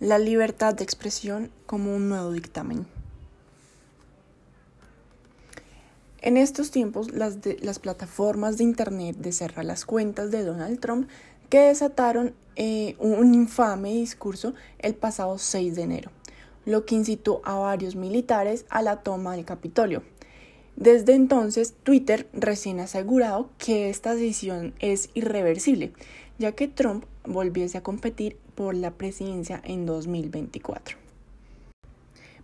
La libertad de expresión como un nuevo dictamen. En estos tiempos, las, las plataformas de Internet de cerrar las cuentas de Donald Trump que desataron eh, un infame discurso el pasado 6 de enero, lo que incitó a varios militares a la toma del Capitolio. Desde entonces, Twitter recién ha asegurado que esta decisión es irreversible, ya que Trump volviese a competir por la presidencia en 2024.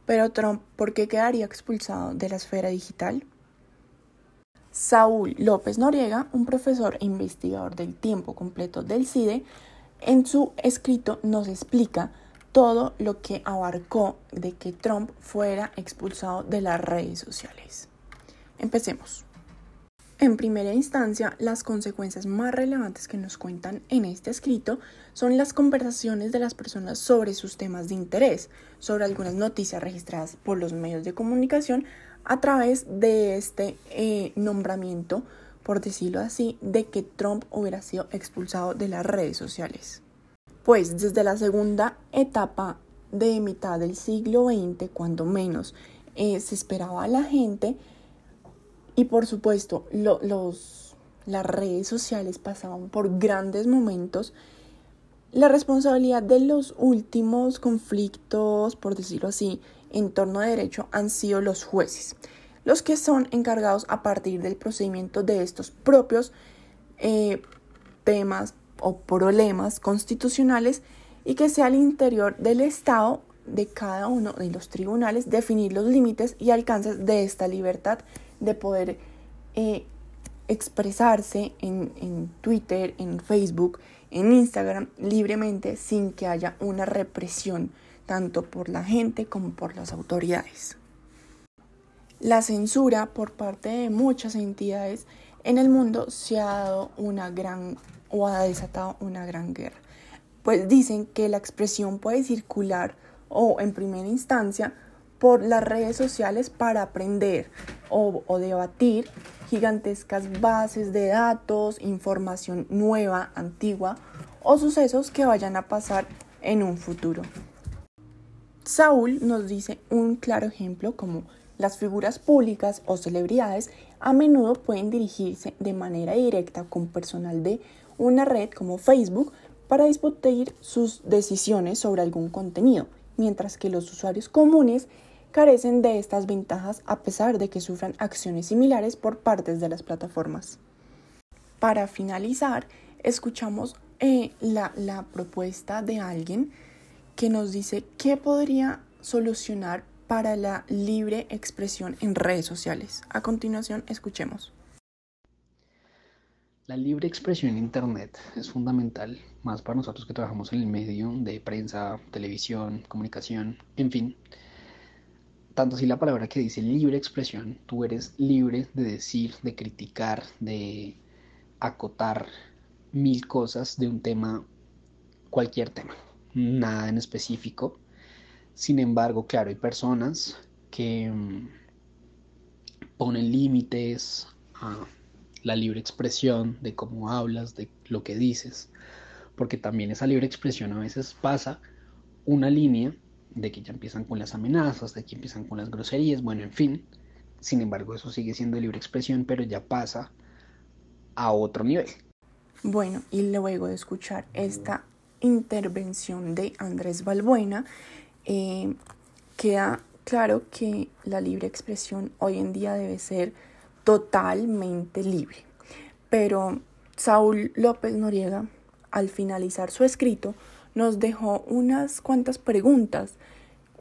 Pero Trump, ¿por qué quedaría expulsado de la esfera digital? Saúl López Noriega, un profesor e investigador del tiempo completo del CIDE, en su escrito nos explica todo lo que abarcó de que Trump fuera expulsado de las redes sociales. Empecemos. En primera instancia, las consecuencias más relevantes que nos cuentan en este escrito son las conversaciones de las personas sobre sus temas de interés, sobre algunas noticias registradas por los medios de comunicación, a través de este eh, nombramiento, por decirlo así, de que Trump hubiera sido expulsado de las redes sociales. Pues desde la segunda etapa de mitad del siglo XX, cuando menos eh, se esperaba a la gente, y por supuesto los, las redes sociales pasaban por grandes momentos, la responsabilidad de los últimos conflictos, por decirlo así, en torno a derecho han sido los jueces, los que son encargados a partir del procedimiento de estos propios eh, temas o problemas constitucionales y que sea al interior del Estado de cada uno de los tribunales definir los límites y alcances de esta libertad de poder eh, expresarse en, en Twitter, en Facebook, en Instagram libremente sin que haya una represión tanto por la gente como por las autoridades. La censura por parte de muchas entidades en el mundo se ha dado una gran o ha desatado una gran guerra, pues dicen que la expresión puede circular o en primera instancia por las redes sociales para aprender o, debatir gigantescas bases de datos, información nueva, antigua o sucesos que vayan a pasar en un futuro. Saúl nos dice un claro ejemplo como las figuras públicas o celebridades a menudo pueden dirigirse de manera directa con personal de una red como Facebook para discutir sus decisiones sobre algún contenido, mientras que los usuarios comunes carecen de estas ventajas a pesar de que sufran acciones similares por partes de las plataformas. Para finalizar, escuchamos eh, la, la propuesta de alguien que nos dice qué podría solucionar para la libre expresión en redes sociales. A continuación, escuchemos. La libre expresión en Internet es fundamental, más para nosotros que trabajamos en el medio de prensa, televisión, comunicación, en fin. Tanto si la palabra que dice libre expresión, tú eres libre de decir, de criticar, de acotar mil cosas de un tema, cualquier tema nada en específico. Sin embargo, claro, hay personas que mm, ponen límites a la libre expresión de cómo hablas, de lo que dices, porque también esa libre expresión a veces pasa una línea de que ya empiezan con las amenazas, de que empiezan con las groserías, bueno, en fin. Sin embargo, eso sigue siendo libre expresión, pero ya pasa a otro nivel. Bueno, y luego de escuchar esta intervención de Andrés Balbuena, eh, queda claro que la libre expresión hoy en día debe ser totalmente libre. Pero Saúl López Noriega, al finalizar su escrito, nos dejó unas cuantas preguntas,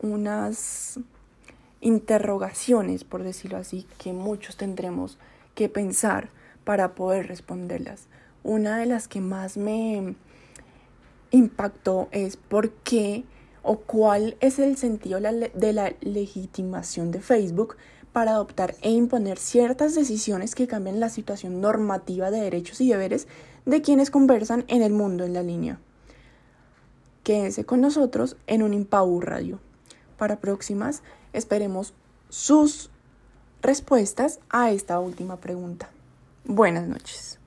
unas interrogaciones, por decirlo así, que muchos tendremos que pensar para poder responderlas. Una de las que más me, impactó es por qué o cuál es el sentido de la legitimación de Facebook para adoptar e imponer ciertas decisiones que cambian la situación normativa de derechos y deberes de quienes conversan en el mundo en la línea. Quédense con nosotros en un Impau Radio. Para próximas, esperemos sus respuestas a esta última pregunta. Buenas noches.